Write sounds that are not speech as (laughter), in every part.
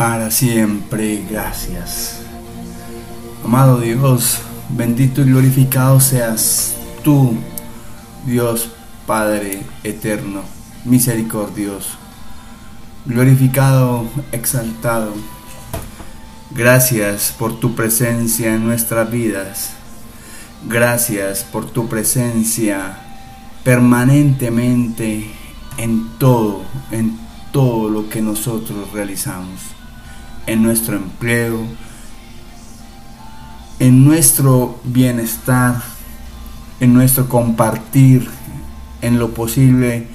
para siempre. Gracias. Amado Dios, bendito y glorificado seas tú, Dios Padre eterno, misericordioso, glorificado, exaltado. Gracias por tu presencia en nuestras vidas. Gracias por tu presencia permanentemente en todo, en todo lo que nosotros realizamos en nuestro empleo, en nuestro bienestar, en nuestro compartir, en lo posible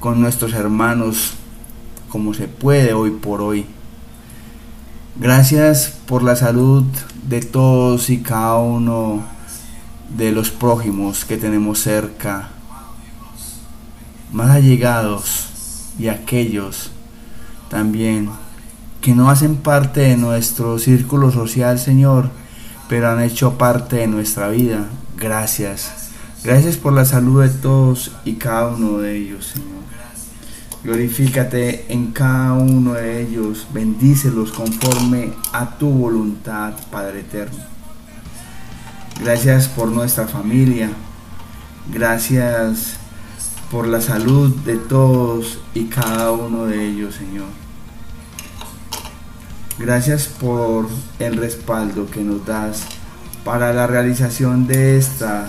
con nuestros hermanos, como se puede hoy por hoy. Gracias por la salud de todos y cada uno de los prójimos que tenemos cerca, más allegados y aquellos también que no hacen parte de nuestro círculo social, Señor, pero han hecho parte de nuestra vida. Gracias. Gracias por la salud de todos y cada uno de ellos, Señor. Glorifícate en cada uno de ellos. Bendícelos conforme a tu voluntad, Padre eterno. Gracias por nuestra familia. Gracias por la salud de todos y cada uno de ellos, Señor. Gracias por el respaldo que nos das para la realización de esta,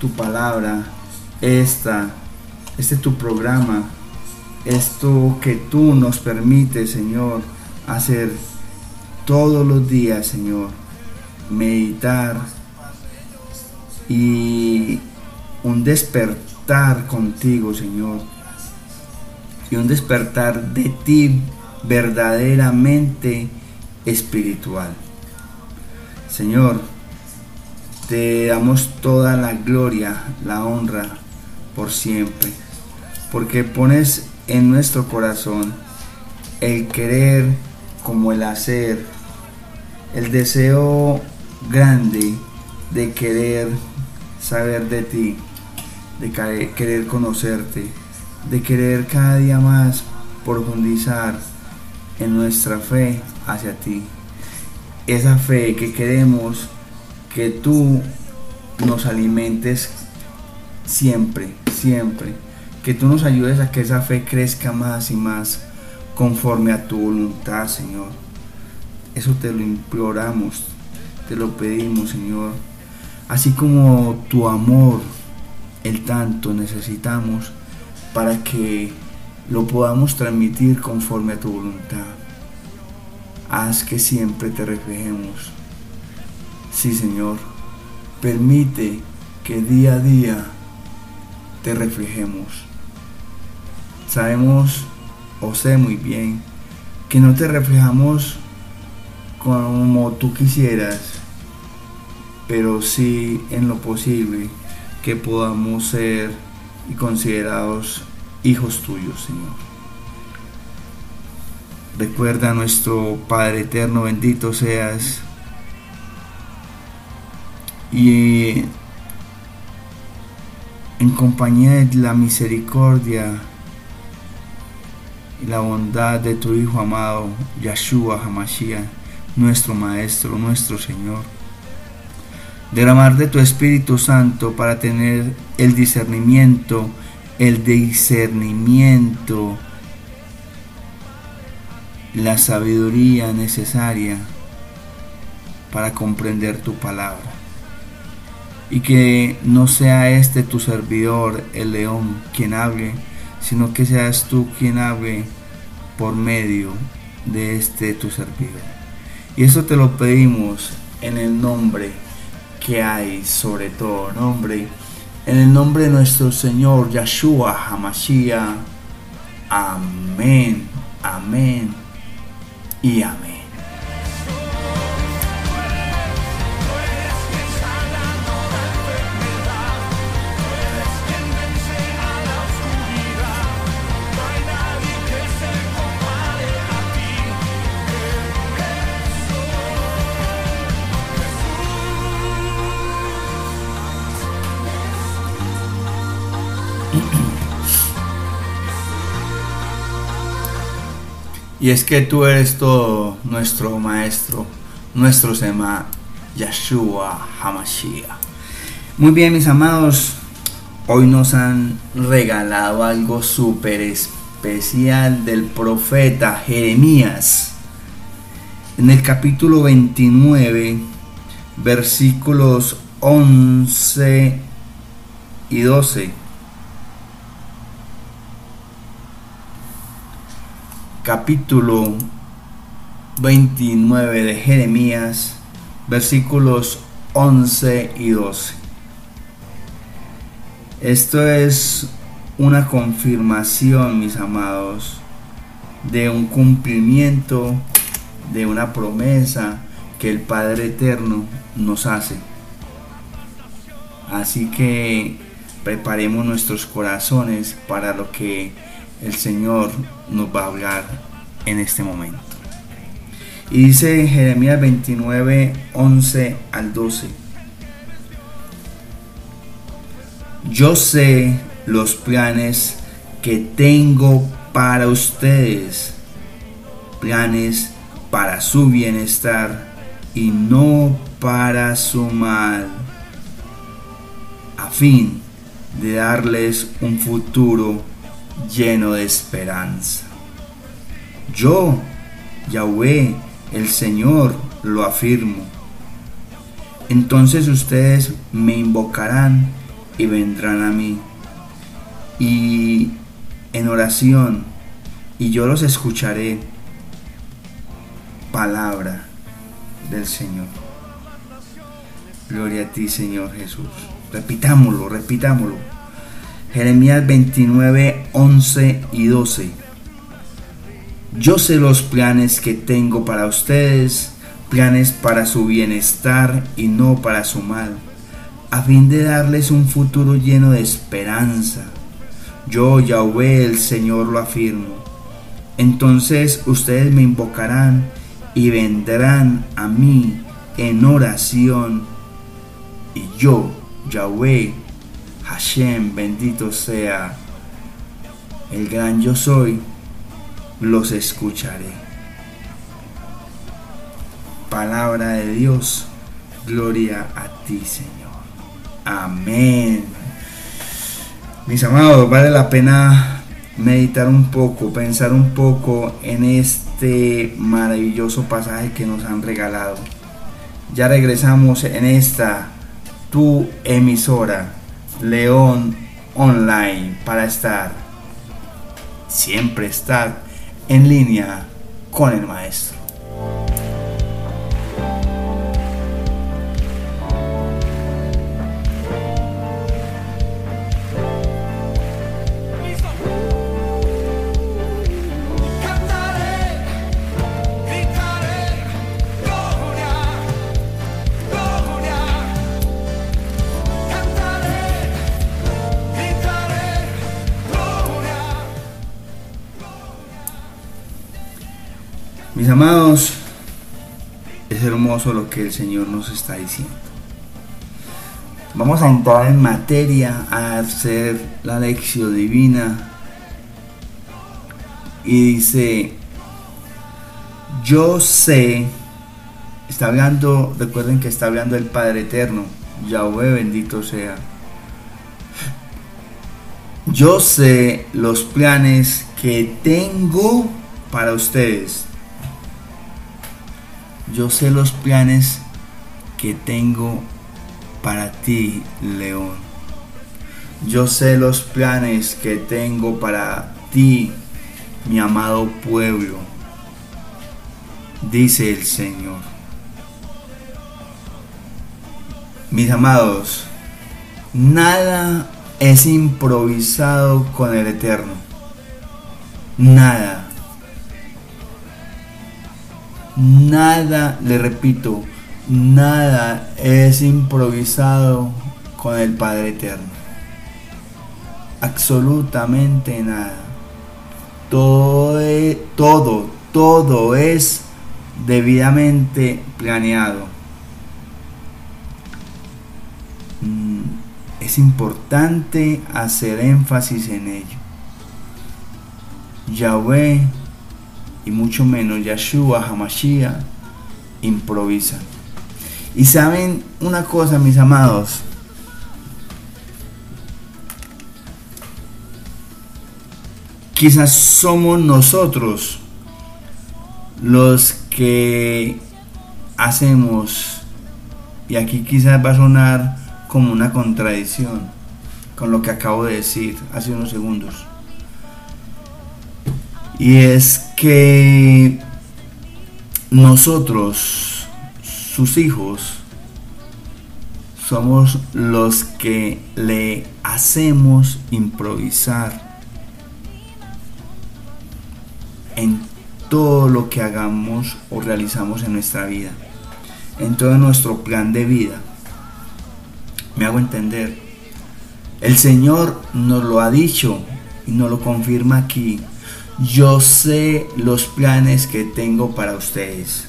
tu palabra, esta, este tu programa, esto que tú nos permites, Señor, hacer todos los días, Señor, meditar y un despertar contigo, Señor, y un despertar de ti verdaderamente espiritual. Señor, te damos toda la gloria, la honra por siempre, porque pones en nuestro corazón el querer como el hacer, el deseo grande de querer saber de ti, de querer conocerte, de querer cada día más profundizar en nuestra fe hacia ti. Esa fe que queremos que tú nos alimentes siempre, siempre. Que tú nos ayudes a que esa fe crezca más y más conforme a tu voluntad, Señor. Eso te lo imploramos, te lo pedimos, Señor. Así como tu amor, el tanto necesitamos para que lo podamos transmitir conforme a tu voluntad. Haz que siempre te reflejemos. Sí, Señor, permite que día a día te reflejemos. Sabemos, o sé muy bien, que no te reflejamos como tú quisieras, pero sí en lo posible que podamos ser y considerados hijos tuyos, Señor. Recuerda nuestro Padre eterno, bendito seas. Y en compañía de la misericordia y la bondad de tu Hijo amado, Yahshua Hamashiach, nuestro Maestro, nuestro Señor. Derramar de tu Espíritu Santo para tener el discernimiento el discernimiento, la sabiduría necesaria para comprender tu palabra. Y que no sea este tu servidor, el león, quien hable, sino que seas tú quien hable por medio de este tu servidor. Y eso te lo pedimos en el nombre que hay sobre todo nombre en el nombre de nuestro Señor Yahshua Hamashiach. Amén, amén y amén. Y es que tú eres todo nuestro maestro, nuestro Sema, Yeshua Hamashiach. Muy bien, mis amados, hoy nos han regalado algo súper especial del profeta Jeremías. En el capítulo 29, versículos 11 y 12 capítulo 29 de Jeremías, versículos 11 y 12. Esto es una confirmación, mis amados, de un cumplimiento, de una promesa que el Padre Eterno nos hace. Así que preparemos nuestros corazones para lo que el Señor nos va a hablar en este momento. Y dice Jeremías 29, 11 al 12. Yo sé los planes que tengo para ustedes, planes para su bienestar y no para su mal, a fin de darles un futuro lleno de esperanza. Yo, Yahweh, el Señor, lo afirmo. Entonces ustedes me invocarán y vendrán a mí. Y en oración, y yo los escucharé. Palabra del Señor. Gloria a ti, Señor Jesús. Repitámoslo, repitámoslo. Jeremías 29, 11 y 12. Yo sé los planes que tengo para ustedes, planes para su bienestar y no para su mal, a fin de darles un futuro lleno de esperanza. Yo, Yahweh, el Señor, lo afirmo. Entonces ustedes me invocarán y vendrán a mí en oración, y yo, Yahweh, Hashem, bendito sea el gran yo soy, los escucharé. Palabra de Dios, gloria a ti Señor. Amén. Mis amados, vale la pena meditar un poco, pensar un poco en este maravilloso pasaje que nos han regalado. Ya regresamos en esta tu emisora León Online para estar, siempre estar en línea con el maestro. Hermoso lo que el Señor nos está diciendo. Vamos a entrar en materia a hacer la lección divina. Y dice, yo sé, está hablando, recuerden que está hablando el Padre Eterno, Yahweh bendito sea. Yo sé los planes que tengo para ustedes yo sé los planes que tengo para ti, León. Yo sé los planes que tengo para ti, mi amado pueblo, dice el Señor. Mis amados, nada es improvisado con el Eterno. Nada. Nada, le repito, nada es improvisado con el Padre Eterno. Absolutamente nada. Todo, todo, todo es debidamente planeado. Mm, es importante hacer énfasis en ello. Yahweh y mucho menos Yeshua Hamashiach improvisan. Y saben una cosa, mis amados, quizás somos nosotros los que hacemos, y aquí quizás va a sonar como una contradicción con lo que acabo de decir hace unos segundos. Y es que nosotros, sus hijos, somos los que le hacemos improvisar en todo lo que hagamos o realizamos en nuestra vida, en todo nuestro plan de vida. Me hago entender. El Señor nos lo ha dicho y nos lo confirma aquí. Yo sé los planes que tengo para ustedes.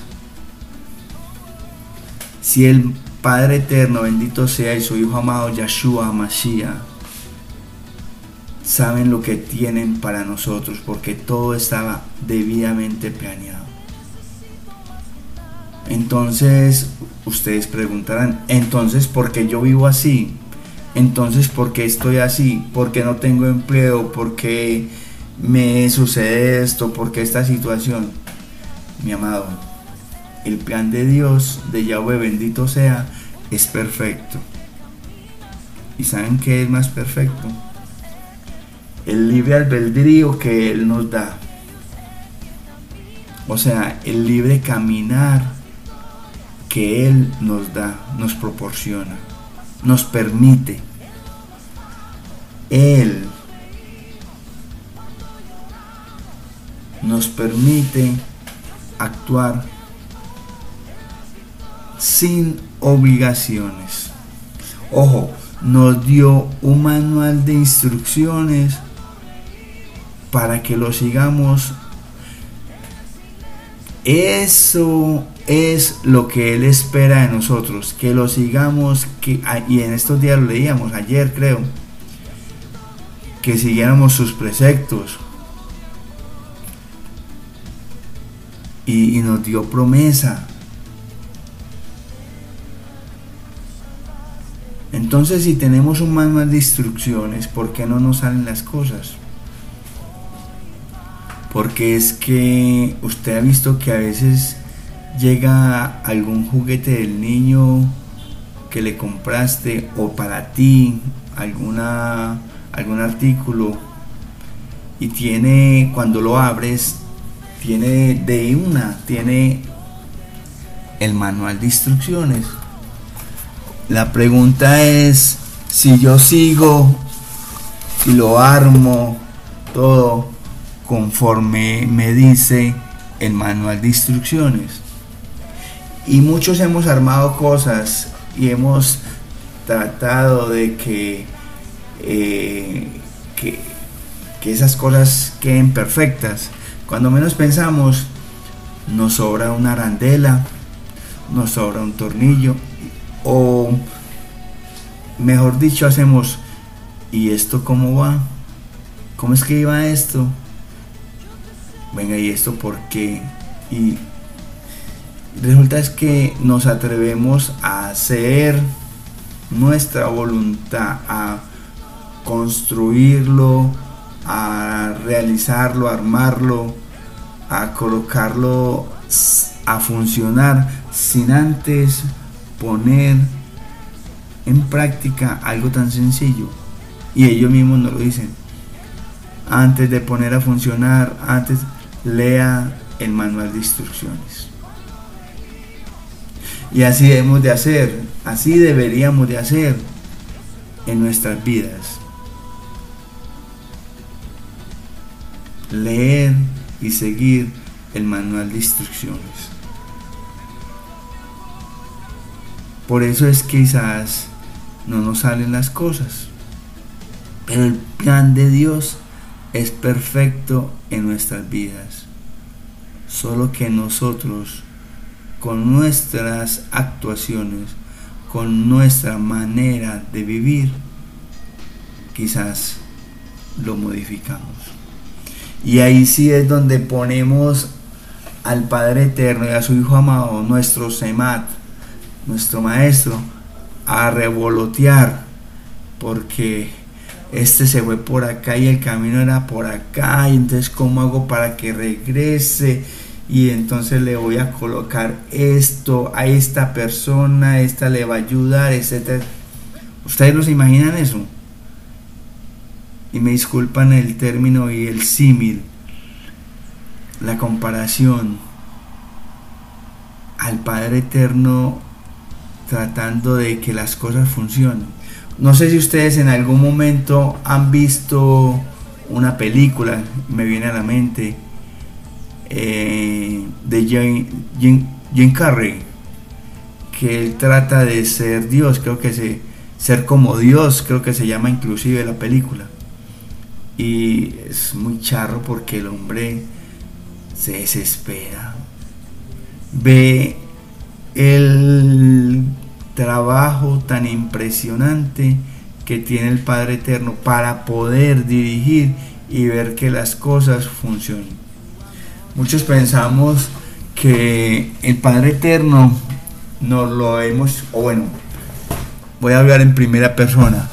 Si el Padre Eterno, bendito sea, y su Hijo amado Yeshua Mashiach, saben lo que tienen para nosotros, porque todo estaba debidamente planeado. Entonces, ustedes preguntarán, entonces, ¿por qué yo vivo así? Entonces, ¿por qué estoy así? ¿Por qué no tengo empleo? ¿Por qué me sucede esto? ¿Por qué esta situación? Mi amado, el plan de Dios, de Yahweh bendito sea, es perfecto. ¿Y saben qué es más perfecto? El libre albedrío que Él nos da. O sea, el libre caminar que Él nos da, nos proporciona, nos permite. Él nos permite actuar sin obligaciones. Ojo, nos dio un manual de instrucciones para que lo sigamos. Eso es lo que Él espera de nosotros, que lo sigamos, que, y en estos días lo leíamos, ayer creo, que siguiéramos sus preceptos. Y, nos dio promesa Entonces, si tenemos un manual de instrucciones, ¿por qué no nos salen las cosas? Porque es que usted ha visto que a veces llega algún juguete del niño que le compraste o para ti alguna algún artículo y tiene cuando lo abres tiene de una tiene el manual de instrucciones la pregunta es si yo sigo y lo armo todo conforme me dice el manual de instrucciones. Y muchos hemos armado cosas y hemos tratado de que, eh, que, que esas cosas queden perfectas. Cuando menos pensamos, nos sobra una arandela, nos sobra un tornillo o mejor dicho, hacemos, ¿y esto cómo va? ¿Cómo es que iba esto? Venga, ¿y esto por qué? Y resulta es que nos atrevemos a hacer nuestra voluntad, a construirlo, a realizarlo, a armarlo, a colocarlo a funcionar sin antes poner en práctica algo tan sencillo. Y ellos mismos nos lo dicen. Antes de poner a funcionar, antes lea el manual de instrucciones. Y así debemos de hacer, así deberíamos de hacer en nuestras vidas. Leer y seguir el manual de instrucciones. Por eso es que quizás no nos salen las cosas. Pero el plan de Dios es perfecto en nuestras vidas. Solo que nosotros, con nuestras actuaciones, con nuestra manera de vivir, quizás lo modificamos. Y ahí sí es donde ponemos al Padre Eterno y a su Hijo amado, nuestro Semat, nuestro Maestro, a revolotear, porque este se fue por acá y el camino era por acá, y entonces ¿cómo hago para que regrese? Y entonces le voy a colocar esto a esta persona, esta le va a ayudar, etc. ¿Ustedes los imaginan eso? Y me disculpan el término y el símil, la comparación al Padre Eterno tratando de que las cosas funcionen. No sé si ustedes en algún momento han visto una película, me viene a la mente, eh, de Jim, Jim, Carrey, que él trata de ser Dios, creo que se, ser como Dios, creo que se llama inclusive la película. Y es muy charro porque el hombre se desespera, ve el trabajo tan impresionante que tiene el Padre Eterno para poder dirigir y ver que las cosas funcionen. Muchos pensamos que el Padre Eterno nos lo hemos, o bueno, voy a hablar en primera persona.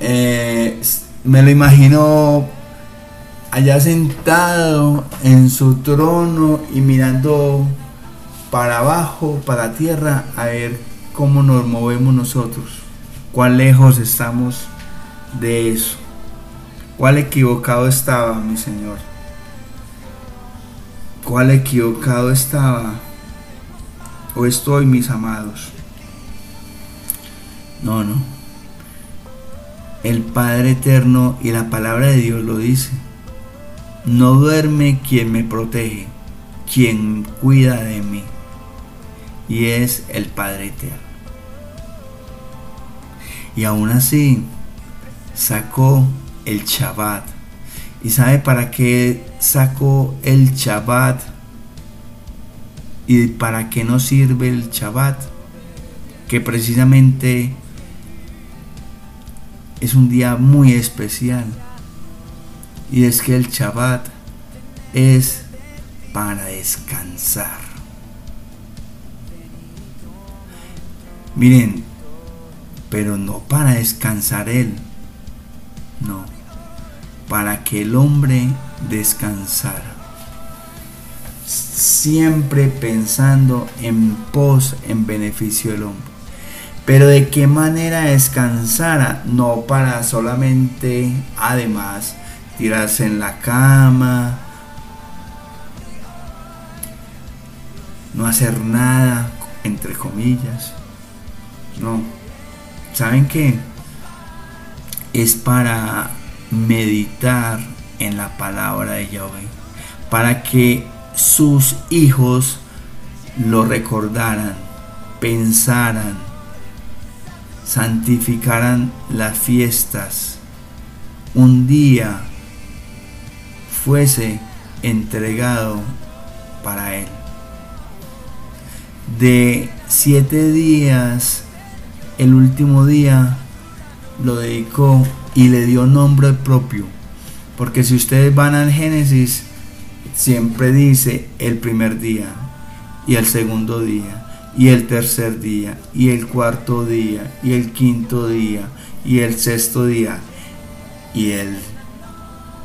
Eh, me lo imagino allá sentado en su trono y mirando para abajo, para la tierra, a ver cómo nos movemos nosotros, cuán lejos estamos de eso, cuál equivocado estaba mi Señor, cuál equivocado estaba o estoy mis amados. No, no. El Padre Eterno y la palabra de Dios lo dice. No duerme quien me protege, quien cuida de mí y es el Padre Eterno. Y aún así sacó el Shabbat. ¿Y sabe para qué sacó el Shabbat? ¿Y para qué nos sirve el Shabbat? Que precisamente es un día muy especial. Y es que el Shabbat es para descansar. Miren, pero no para descansar él, no, para que el hombre descansara. Siempre pensando en pos, en beneficio del hombre. Pero de qué manera descansara, no para solamente, además, tirarse en la cama, no hacer nada, entre comillas, no. ¿Saben qué? Es para meditar en la palabra de Yahweh. Para que sus hijos lo recordaran, pensaran, santificaran las fiestas. Un día fuese entregado para él. De siete días el último día lo dedicó y le dio nombre propio. Porque si ustedes van al Génesis, siempre dice el primer día y el segundo día y el tercer día y el cuarto día y el quinto día y el sexto día y el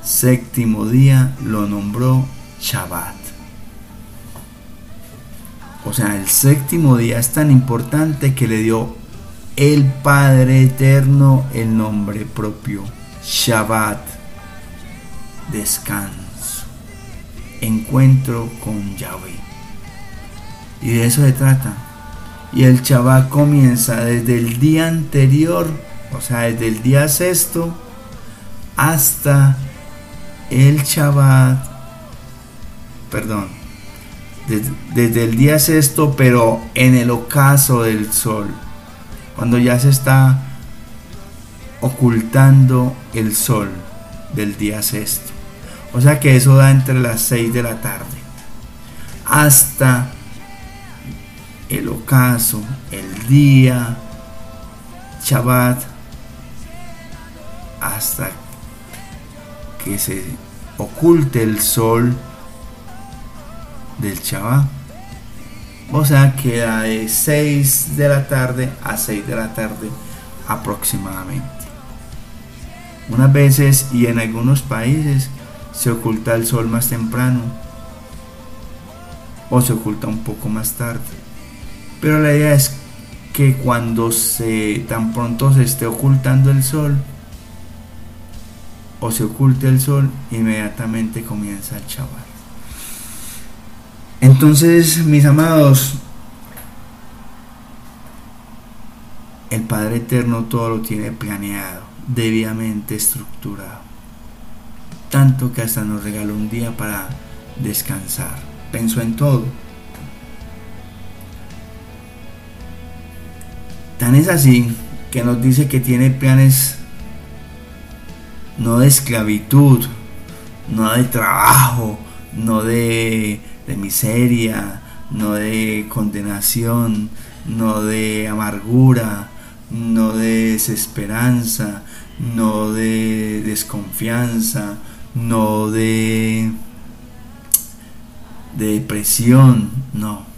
séptimo día lo nombró Shabbat. O sea, el séptimo día es tan importante que le dio el Padre Eterno el nombre propio, Shabbat, descanso, encuentro con Yahweh. Y de eso se trata. Y el Shabbat comienza desde el día anterior, o sea, desde el día sexto, hasta el Shabbat, perdón, desde, el día sexto, pero en el ocaso del sol cuando ya se está ocultando el sol del día sexto. O sea que eso da entre las 6 de la tarde hasta el ocaso, el día, Shabbat, hasta que se oculte el sol del Shabbat. O sea, queda de 6 de la tarde a 6 de la tarde aproximadamente. Unas veces y en algunos países se oculta el sol más temprano o se oculta un poco más tarde. Pero la idea es que cuando se tan pronto se esté ocultando el sol o se oculte el sol, inmediatamente comienza el chaval. Entonces, mis amados, el Padre Eterno todo lo tiene planeado, debidamente estructurado. Tanto que hasta nos regaló un día para descansar. Pensó en todo. Tan es así que nos dice que tiene planes no de esclavitud, no de trabajo, no de, miseria, no de condenación, no de amargura, no de desesperanza, no de desconfianza, no de, de depresión, no.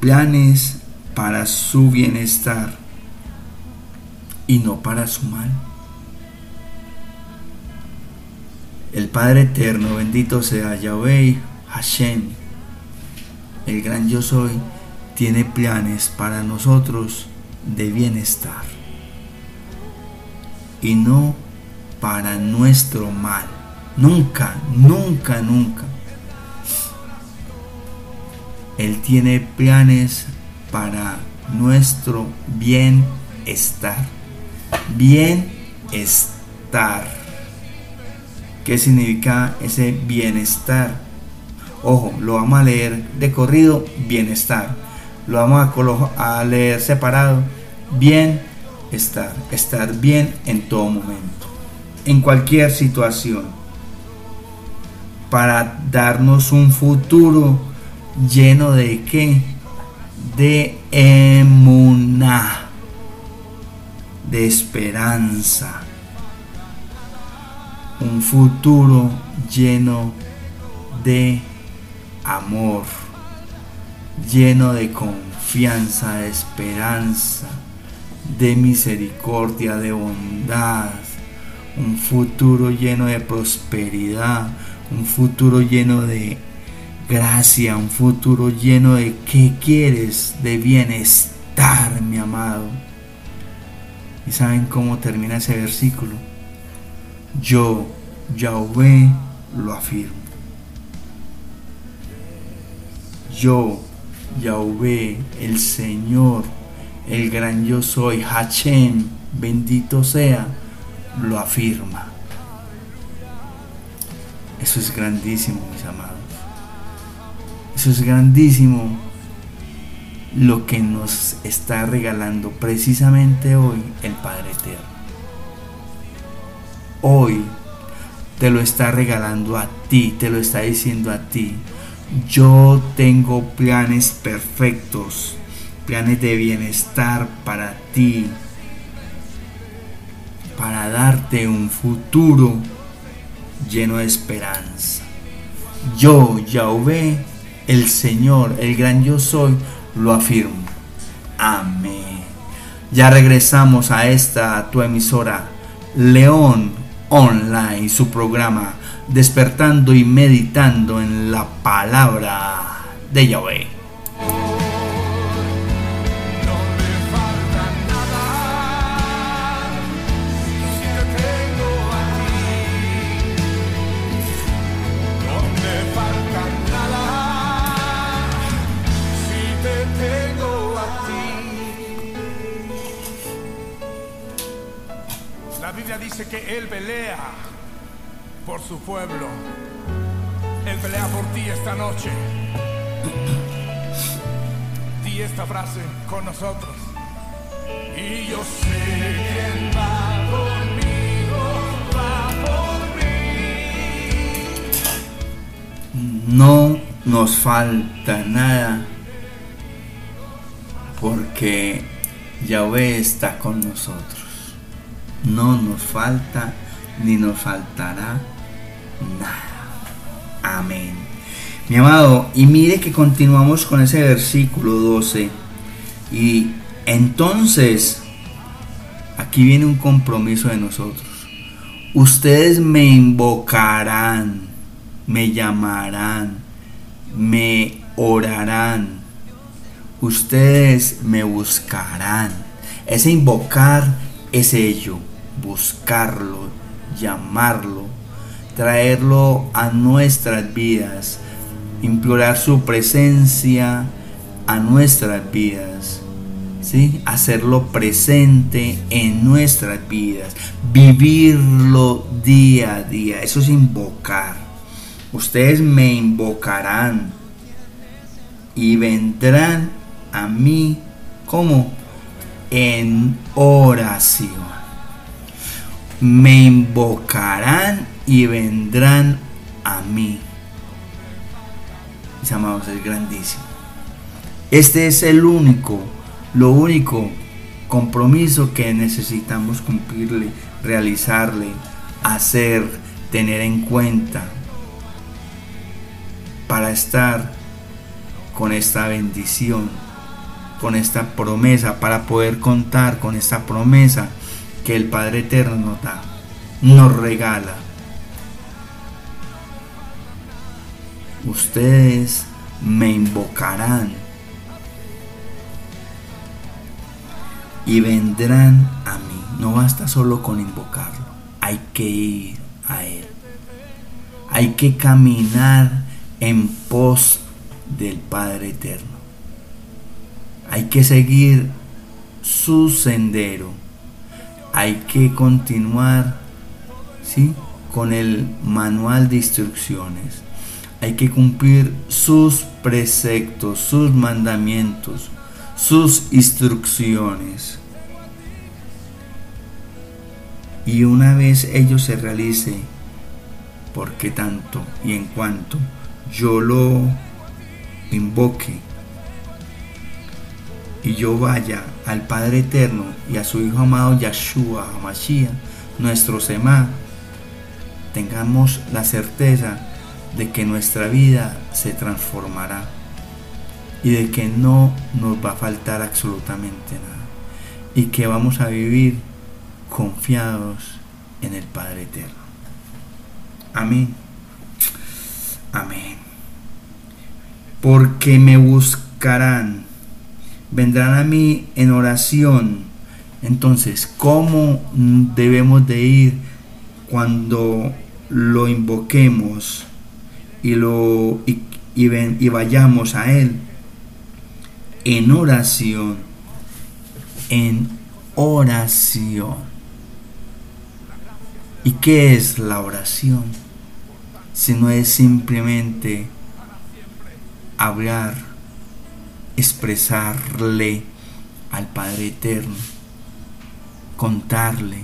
Planes para su bienestar y no para su mal. El Padre Eterno, bendito sea Yahweh Hashem, el gran yo soy, tiene planes para nosotros de bienestar y no para nuestro mal. Nunca, nunca, nunca. Él tiene planes para nuestro bienestar. Bienestar. ¿Qué significa ese bienestar? Ojo, lo vamos a leer de corrido, bienestar. Lo vamos a, leer separado, bienestar. Estar bien en todo momento, en cualquier situación. Para darnos un futuro lleno de qué? De emuná de esperanza, un futuro lleno de amor, lleno de confianza, de esperanza, de misericordia, de bondad, un futuro lleno de prosperidad, un futuro lleno de gracia, un futuro lleno de qué quieres, de bienestar, mi amado ¿Y saben cómo termina ese versículo? Yo, Yahweh, lo afirmo. Yo, Yahweh, el Señor, el gran yo soy, Hachem, bendito sea, lo afirma. Eso es grandísimo, mis amados. Eso es grandísimo lo que nos está regalando precisamente hoy el Padre Eterno. Hoy te lo está regalando a ti, te lo está diciendo a ti. Yo tengo planes perfectos, planes de bienestar para ti, para darte un futuro lleno de esperanza. Yo, Yahweh, el Señor, el gran yo soy, lo afirmo. Amén. Ya regresamos a esta tu emisora León Online, su programa Despertando y Meditando en la Palabra de Yahweh. Por su pueblo. Él pelea por ti esta noche. (clears throat) Di esta frase con nosotros. Y yo sé quién va conmigo, va por mí. No nos falta nada porque Yahweh está con nosotros no nos falta ni nos faltará nada. Amén. Mi amado, y mire que continuamos con ese versículo 12. Y entonces, aquí viene un compromiso de nosotros. Ustedes me invocarán, me llamarán, me orarán. Ustedes me buscarán. Ese invocar es ello, buscarlo, llamarlo, traerlo a nuestras vidas, implorar su presencia a nuestras vidas. ¿Sí? Hacerlo presente en nuestras vidas, vivirlo día a día, eso es invocar. Ustedes me invocarán y vendrán a mí como en oración me invocarán y vendrán a mí. Mis amados, es grandísimo. Este es el único, lo único compromiso que necesitamos cumplirle, realizarle, hacer, tener en cuenta para estar con esta bendición, con esta promesa, para poder contar con esta promesa que el Padre Eterno nos da, nos regala. Ustedes me invocarán y vendrán a mí. No basta solo con invocarlo, hay que ir a Él. Hay que caminar en pos del Padre Eterno. Hay que seguir su sendero hay que continuar ¿sí? con el manual de instrucciones. Hay que cumplir sus preceptos, sus mandamientos, sus instrucciones. Y una vez ello se realice, porque tanto y en cuanto yo lo invoque, y yo vaya al Padre Eterno y a su Hijo amado Yahshua Hamashiach, nuestro Semá, tengamos la certeza de que nuestra vida se transformará y de que no nos va a faltar absolutamente nada y que vamos a vivir confiados en el Padre Eterno. Amén. Amén. Porque me buscarán vendrán a mí en oración. Entonces, ¿cómo debemos de ir cuando lo invoquemos y, lo, y, y vayamos a Él? En oración, en oración. ¿Y qué es la oración? Si no es simplemente hablar expresarle al Padre Eterno, contarle,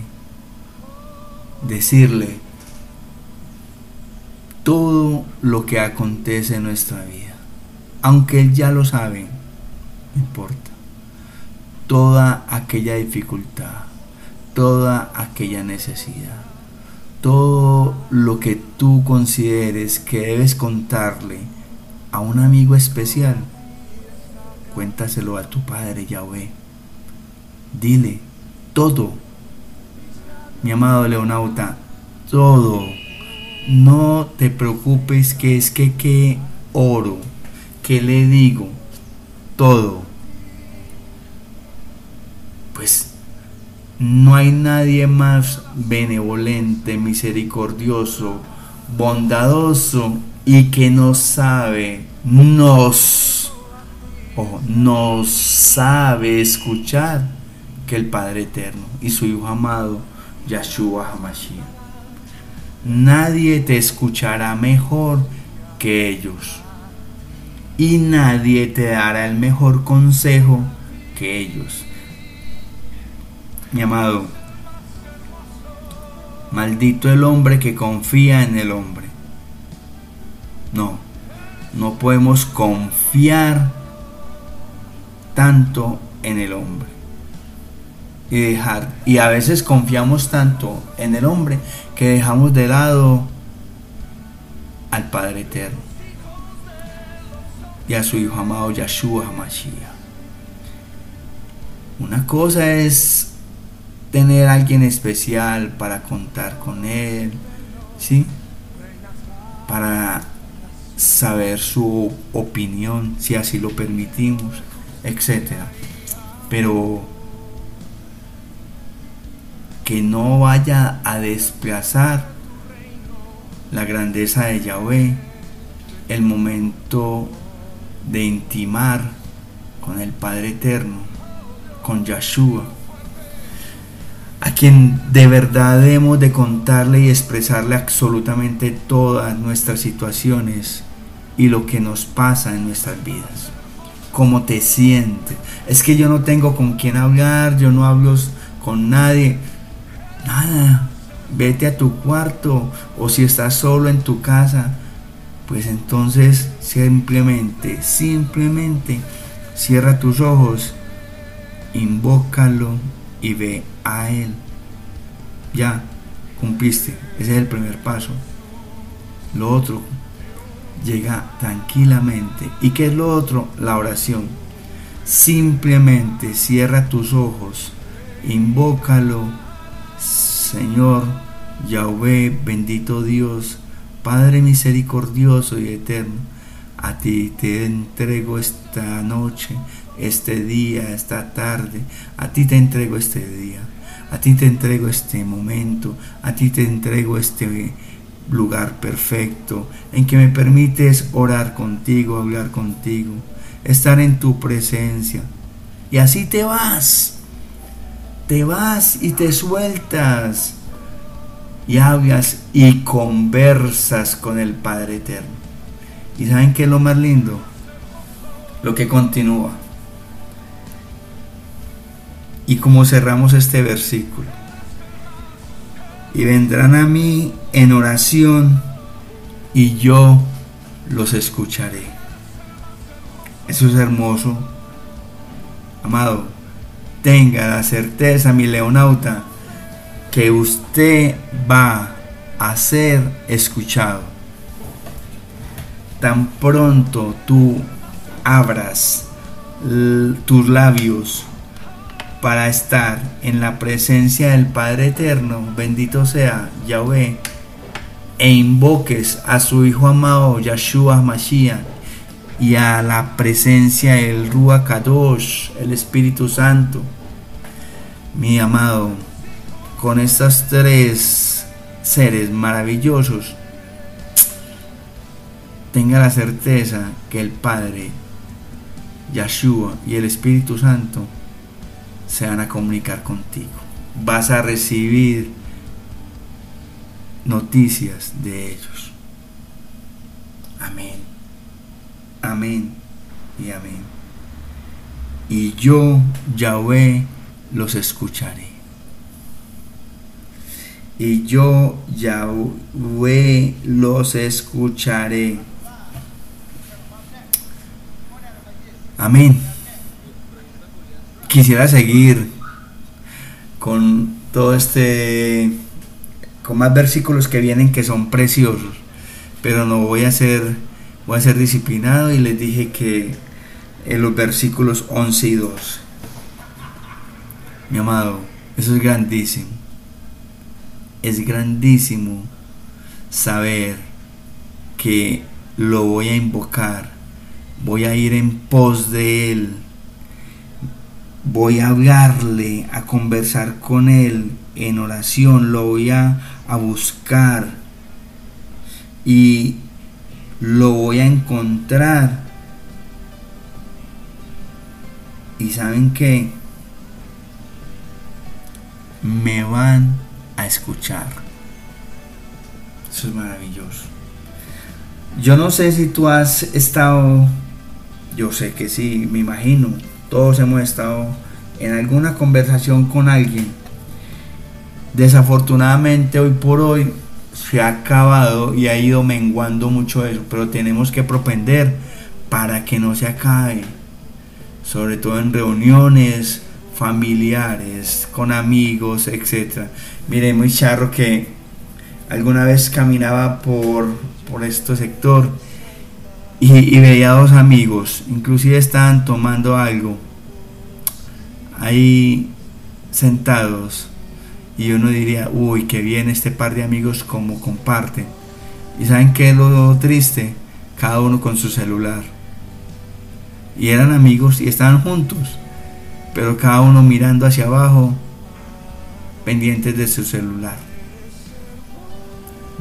decirle todo lo que acontece en nuestra vida. Aunque Él ya lo sabe, no importa. Toda aquella dificultad, toda aquella necesidad, todo lo que tú consideres que debes contarle a un amigo especial, cuéntaselo a tu Padre Yahweh. Dile todo, mi amado Leonauta, todo. No te preocupes que es que qué oro, que le digo, todo. Pues no hay nadie más benevolente, misericordioso, bondadoso y que no sabe, nos o no sabe escuchar que el Padre Eterno y su Hijo amado, Yahshua HaMashiach. Nadie te escuchará mejor que ellos. Y nadie te dará el mejor consejo que ellos. Mi amado, maldito el hombre que confía en el hombre. No, no podemos confiar tanto en el hombre. Y dejar, y a veces confiamos tanto en el hombre que dejamos de lado al Padre Eterno y a su Hijo amado Yahshua HaMashiach. Una cosa es tener a alguien especial para contar con él, ¿sí? Para saber su opinión, si así lo permitimos, etc. Pero que no vaya a desplazar la grandeza de Yahweh, el momento de intimar con el Padre Eterno, con Yahshua, a quien de verdad debemos de contarle y expresarle absolutamente todas nuestras situaciones y lo que nos pasa en nuestras vidas. Cómo te sientes. Es que yo no tengo con quién hablar, yo no hablo con nadie. Nada. Vete a tu cuarto o si estás solo en tu casa, pues entonces simplemente, simplemente cierra tus ojos, invócalo y ve a Él. Ya, cumpliste. Ese es el primer paso. Lo otro, llega tranquilamente. ¿Y qué es lo otro? La oración. Simplemente cierra tus ojos, invócalo, Señor, Yahweh, bendito Dios, Padre misericordioso y eterno, a ti te entrego esta noche, este día, esta tarde, a ti te entrego este día, a ti te entrego este momento, a ti te entrego este lugar perfecto en que me permites orar contigo, hablar contigo, estar en tu presencia. Y así te vas, te vas y te sueltas y hablas y conversas con el Padre Eterno. ¿Y saben qué es lo más lindo? Lo que continúa. Y como cerramos este versículo. Y vendrán a mí en oración y yo los escucharé. Eso es hermoso. Amado, tenga la certeza, mi leonauta, que usted va a ser escuchado. Tan pronto tú abras tus labios para estar en la presencia del Padre Eterno, bendito sea Yahweh, e invoques a su Hijo amado Yahshua Mashiach y a la presencia del Ruach Kadosh, el Espíritu Santo, mi amado, con estos tres seres maravillosos, tenga la certeza que el Padre, Yahshua y el Espíritu Santo se van a comunicar contigo. Vas a recibir noticias de ellos. Amén. Amén y amén. Y yo, Yahweh, los escucharé y yo Yahweh los escucharé. Amén. Quisiera seguir con todo este, con más versículos que vienen que son preciosos, pero no voy a ser, voy a ser disciplinado y les dije que en los versículos 11 y 12. Mi amado, eso es grandísimo. Es grandísimo saber que lo voy a invocar, voy a ir en pos de Él, voy a hablarle, a conversar con Él en oración, lo voy a, a buscar. Y lo voy a encontrar. Y saben que me van a escuchar. Eso es maravilloso. Yo no sé si tú has estado, yo sé que sí, me imagino, todos hemos estado en alguna conversación con alguien. Desafortunadamente hoy por hoy se ha acabado y ha ido menguando mucho eso, pero tenemos que propender para que no se acabe, sobre todo en reuniones, familiares, con amigos, etc. Mire, muy charro que alguna vez caminaba por por este sector y, veía dos amigos, inclusive estaban tomando algo ahí sentados y uno diría, uy, qué bien este par de amigos como comparten. ¿Y saben qué es lo triste? Cada uno con su celular. Y eran amigos y estaban juntos, pero cada uno mirando hacia abajo, pendientes de su celular.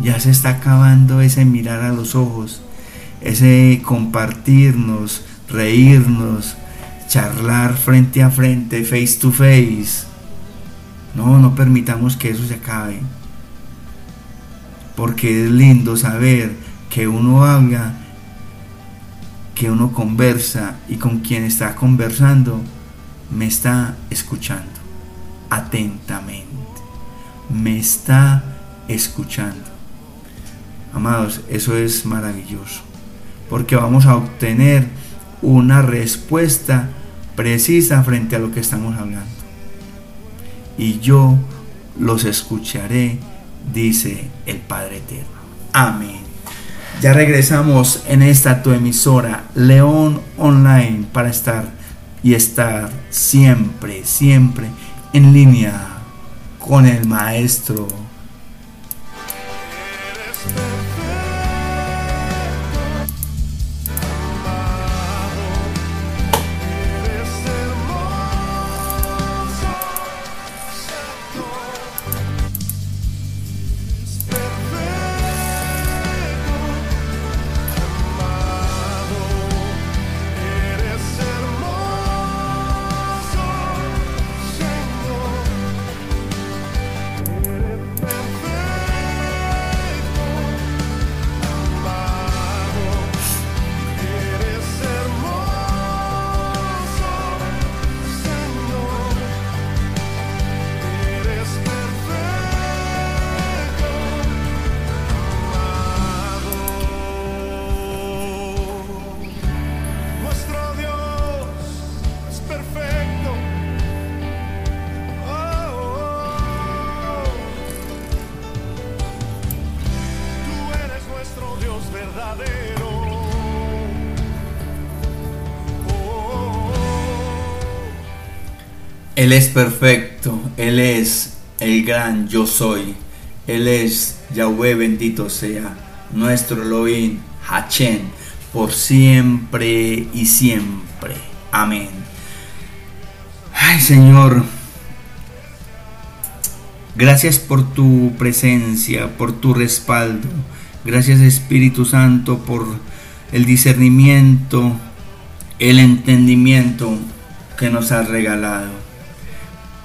Ya se está acabando ese mirar a los ojos, ese compartirnos, reírnos, charlar frente a frente, face to face. No, no permitamos que eso se acabe. Porque es lindo saber que uno habla, que uno conversa y con quien está conversando me está escuchando atentamente. Me está escuchando. Amados, eso es maravilloso. Porque vamos a obtener una respuesta precisa frente a lo que estamos hablando. Y yo los escucharé, dice el Padre Eterno. Amén. Ya regresamos en esta tu emisora León Online para estar y estar siempre, siempre en línea con el Maestro. Él es perfecto, Él es el gran yo soy, Él es Yahweh bendito sea, nuestro Elohim, Hachem, por siempre y siempre. Amén. Ay Señor, gracias por tu presencia, por tu respaldo. Gracias Espíritu Santo por el discernimiento, el entendimiento que nos has regalado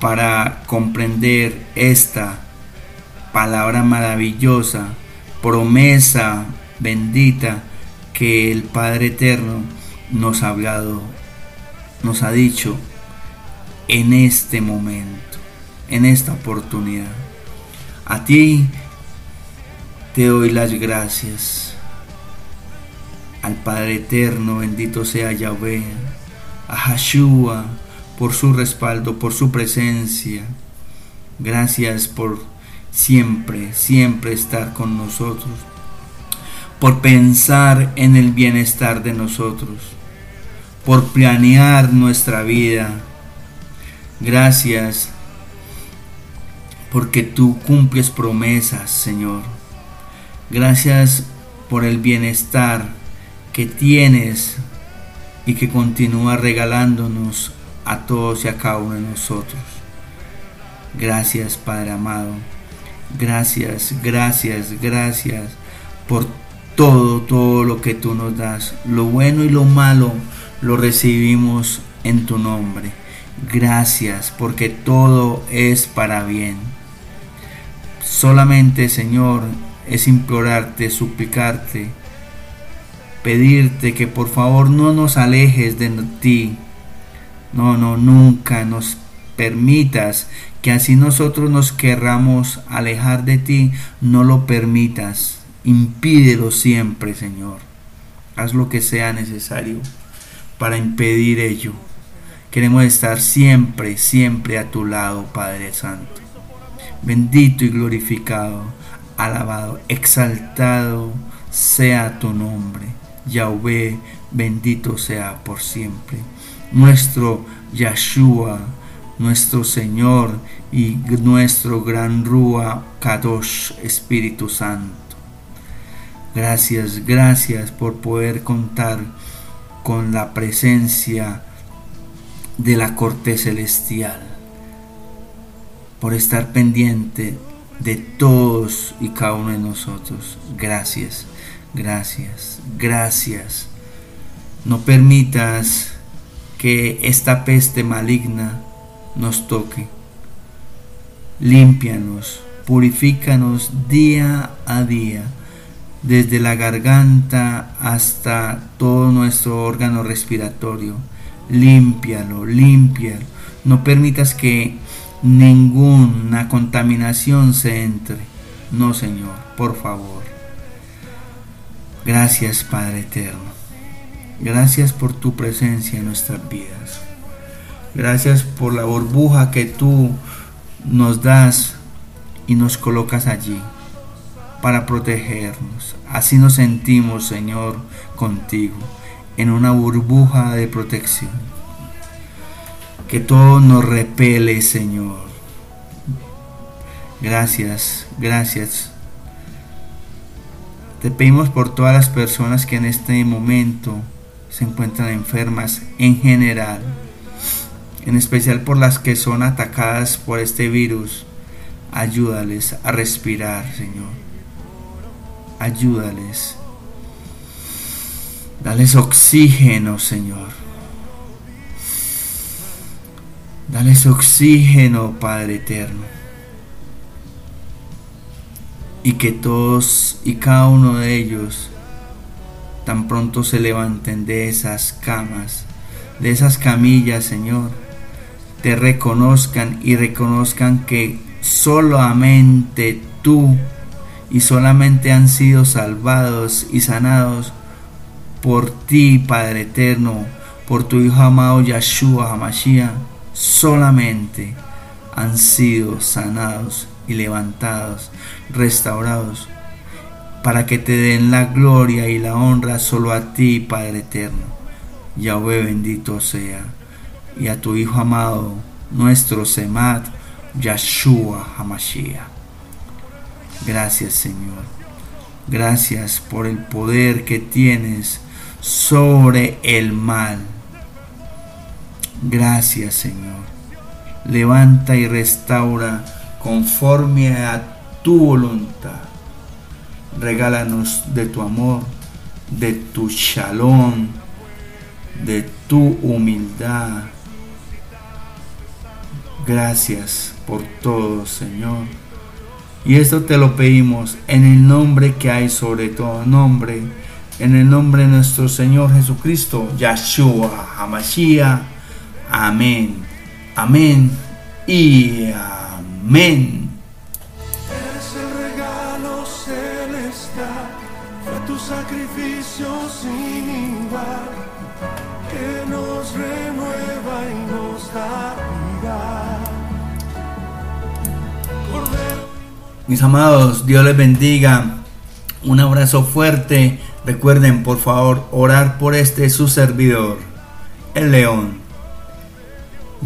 para comprender esta palabra maravillosa, promesa bendita que el Padre Eterno nos ha hablado, nos ha dicho en este momento, en esta oportunidad. A ti te doy las gracias. Al Padre Eterno, bendito sea Yahweh, a Hashua, por su respaldo, por su presencia. Gracias por siempre, siempre estar con nosotros, por pensar en el bienestar de nosotros, por planear nuestra vida. Gracias porque tú cumples promesas, Señor. Gracias por el bienestar que tienes y que continúa regalándonos a todos y a cada uno de nosotros. Gracias Padre amado. Gracias, gracias, gracias por todo, todo lo que tú nos das. Lo bueno y lo malo lo recibimos en tu nombre. Gracias porque todo es para bien. Solamente Señor es implorarte, suplicarte, pedirte que por favor no nos alejes de ti no, no, nunca nos permitas que así nosotros nos querramos alejar de ti, no lo permitas. Impídelo siempre, Señor. Haz lo que sea necesario para impedir ello. Queremos estar siempre, siempre a tu lado, Padre Santo. Bendito y glorificado, alabado, exaltado sea tu nombre. Yahweh, bendito sea por siempre. Nuestro Yahshua, nuestro Señor y nuestro gran Rúa Kadosh Espíritu Santo. Gracias, gracias por poder contar con la presencia de la corte celestial, por estar pendiente de todos y cada uno de nosotros. Gracias, gracias, gracias. No permitas que esta peste maligna nos toque. Límpianos, purifícanos día a día, desde la garganta hasta todo nuestro órgano respiratorio. Límpialo, límpialo. No permitas que ninguna contaminación se entre. No, Señor, por favor. Gracias, Padre Eterno. Gracias por tu presencia en nuestras vidas. Gracias por la burbuja que tú nos das y nos colocas allí para protegernos. Así nos sentimos, Señor, contigo, en una burbuja de protección. Que todo nos repele, Señor. Gracias, gracias. Te pedimos por todas las personas que en este momento se encuentran enfermas en general, en especial por las que son atacadas por este virus. Ayúdales a respirar, Señor. Ayúdales. Dales oxígeno, Señor. Dales oxígeno, Padre Eterno. Y que todos y cada uno de ellos tan pronto se levanten de esas camas, de esas camillas, Señor, te reconozcan y reconozcan que solamente tú y solamente han sido salvados y sanados por ti, Padre Eterno, por tu Hijo amado Yahshua Hamashiach, solamente han sido sanados y levantados, restaurados para que te den la gloria y la honra solo a ti, Padre eterno. Yahweh bendito sea, y a tu Hijo amado, nuestro Semat, Yahshua Hamashiach. Gracias, Señor. Gracias por el poder que tienes sobre el mal. Gracias, Señor. Levanta y restaura conforme a tu voluntad regálanos de tu amor, de tu shalom, de tu humildad. Gracias por todo, Señor. Y esto te lo pedimos en el nombre que hay sobre todo nombre, en el nombre de nuestro Señor Jesucristo, Yahshua Hamashiach. Amén. Amén y amén. Mis amados, Dios les bendiga. Un abrazo fuerte. Recuerden, por favor, orar por este su servidor, el león,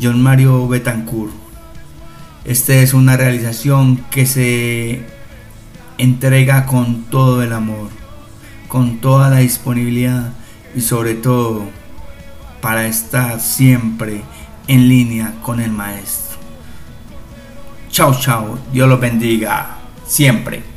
John Mario Betancourt. Esta es una realización que se entrega con todo el amor con toda la disponibilidad y sobre todo para estar siempre en línea con el maestro. Chao, chao. Dios los bendiga. Siempre.